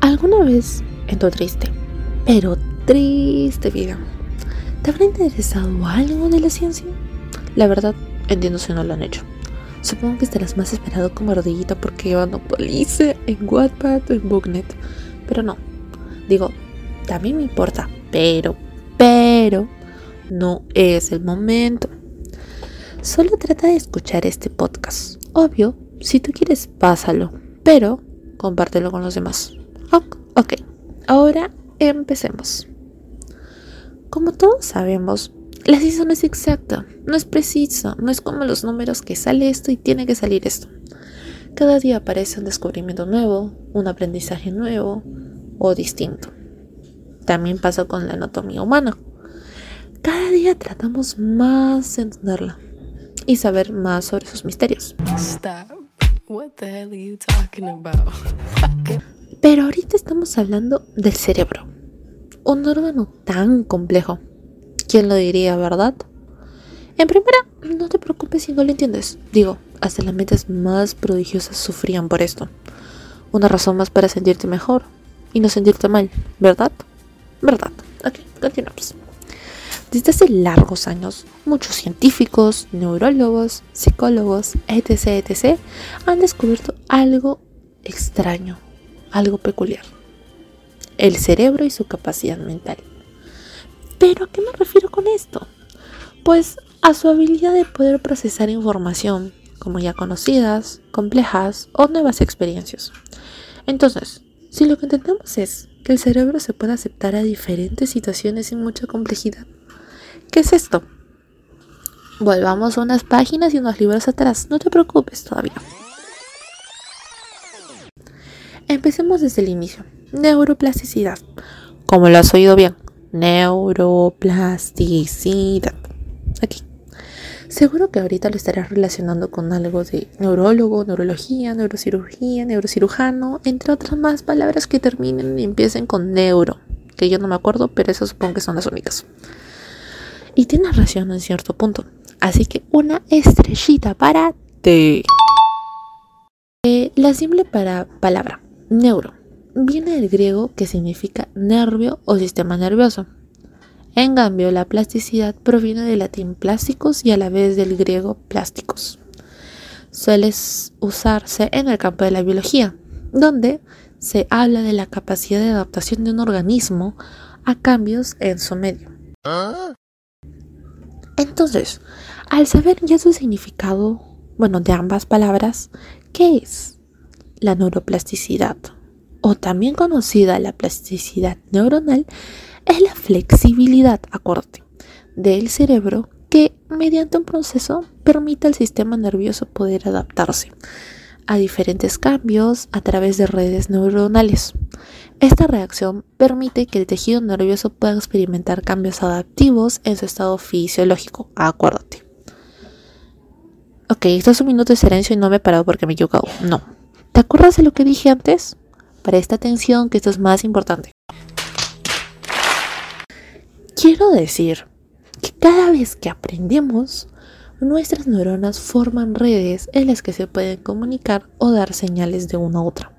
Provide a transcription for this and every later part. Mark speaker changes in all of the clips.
Speaker 1: ¿Alguna vez en tu triste, pero triste vida, te habrá interesado algo de la ciencia? La verdad, entiendo si no lo han hecho. Supongo que estarás más esperado como ardillita porque police en Wattpad en Booknet. Pero no. Digo, también me importa. Pero, pero, no es el momento. Solo trata de escuchar este podcast. Obvio, si tú quieres, pásalo. Pero, compártelo con los demás. Ok, ahora empecemos. Como todos sabemos, la ciencia no es exacta, no es precisa, no es como los números que sale esto y tiene que salir esto. Cada día aparece un descubrimiento nuevo, un aprendizaje nuevo o distinto. También pasa con la anatomía humana. Cada día tratamos más de entenderla y saber más sobre sus misterios. Pero ahorita estamos hablando del cerebro, un órgano tan complejo ¿Quién lo diría, verdad? En primera, no te preocupes si no lo entiendes. Digo, hasta las mentes más prodigiosas sufrían por esto. Una razón más para sentirte mejor y no sentirte mal, ¿verdad? ¿Verdad? Ok, continuamos. Desde hace largos años, muchos científicos, neurólogos, psicólogos, etc., etc., han descubierto algo extraño, algo peculiar. El cerebro y su capacidad mental. ¿Pero a qué me refiero con esto? Pues a su habilidad de poder procesar información, como ya conocidas, complejas o nuevas experiencias. Entonces, si lo que intentamos es que el cerebro se pueda aceptar a diferentes situaciones sin mucha complejidad, ¿qué es esto? Volvamos unas páginas y unos libros atrás, no te preocupes todavía. Empecemos desde el inicio. Neuroplasticidad. Como lo has oído bien, neuroplasticidad. Aquí. Seguro que ahorita lo estarás relacionando con algo de neurólogo, neurología, neurocirugía, neurocirujano, entre otras más palabras que terminen y empiecen con neuro, que yo no me acuerdo, pero eso supongo que son las únicas. Y tienes razón en cierto punto. Así que una estrellita para ti. Eh, la simple para palabra, neuro viene del griego que significa nervio o sistema nervioso. En cambio, la plasticidad proviene del latín plásticos y a la vez del griego plásticos. Suele usarse en el campo de la biología, donde se habla de la capacidad de adaptación de un organismo a cambios en su medio. Entonces, al saber ya su significado, bueno, de ambas palabras, ¿qué es la neuroplasticidad? o también conocida la plasticidad neuronal, es la flexibilidad, acorde, del cerebro que mediante un proceso permite al sistema nervioso poder adaptarse a diferentes cambios a través de redes neuronales. Esta reacción permite que el tejido nervioso pueda experimentar cambios adaptivos en su estado fisiológico, acuérdate. Ok, esto es un minuto de silencio y no me he parado porque me he equivocado. No. ¿Te acuerdas de lo que dije antes? Presta atención que esto es más importante. Quiero decir que cada vez que aprendemos, nuestras neuronas forman redes en las que se pueden comunicar o dar señales de una a otra.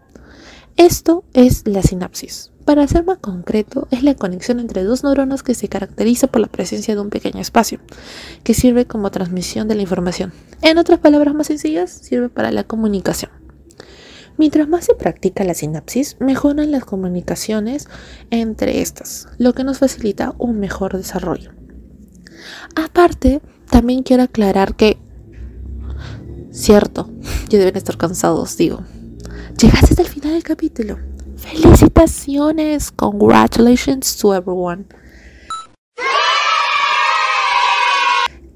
Speaker 1: Esto es la sinapsis. Para ser más concreto, es la conexión entre dos neuronas que se caracteriza por la presencia de un pequeño espacio, que sirve como transmisión de la información. En otras palabras más sencillas, sirve para la comunicación. Mientras más se practica la sinapsis, mejoran las comunicaciones entre estas, lo que nos facilita un mejor desarrollo. Aparte, también quiero aclarar que, cierto, ya deben estar cansados, digo, llegaste hasta el final del capítulo. Felicitaciones, congratulations to everyone.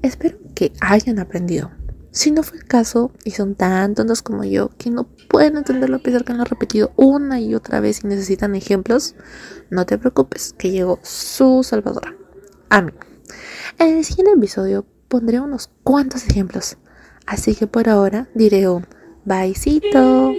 Speaker 1: Espero que hayan aprendido. Si no fue el caso y son tan tontos como yo que no pueden entenderlo a pesar que lo han repetido una y otra vez y necesitan ejemplos, no te preocupes, que llegó su salvadora, a mí. En el siguiente episodio pondré unos cuantos ejemplos, así que por ahora diré un byecito.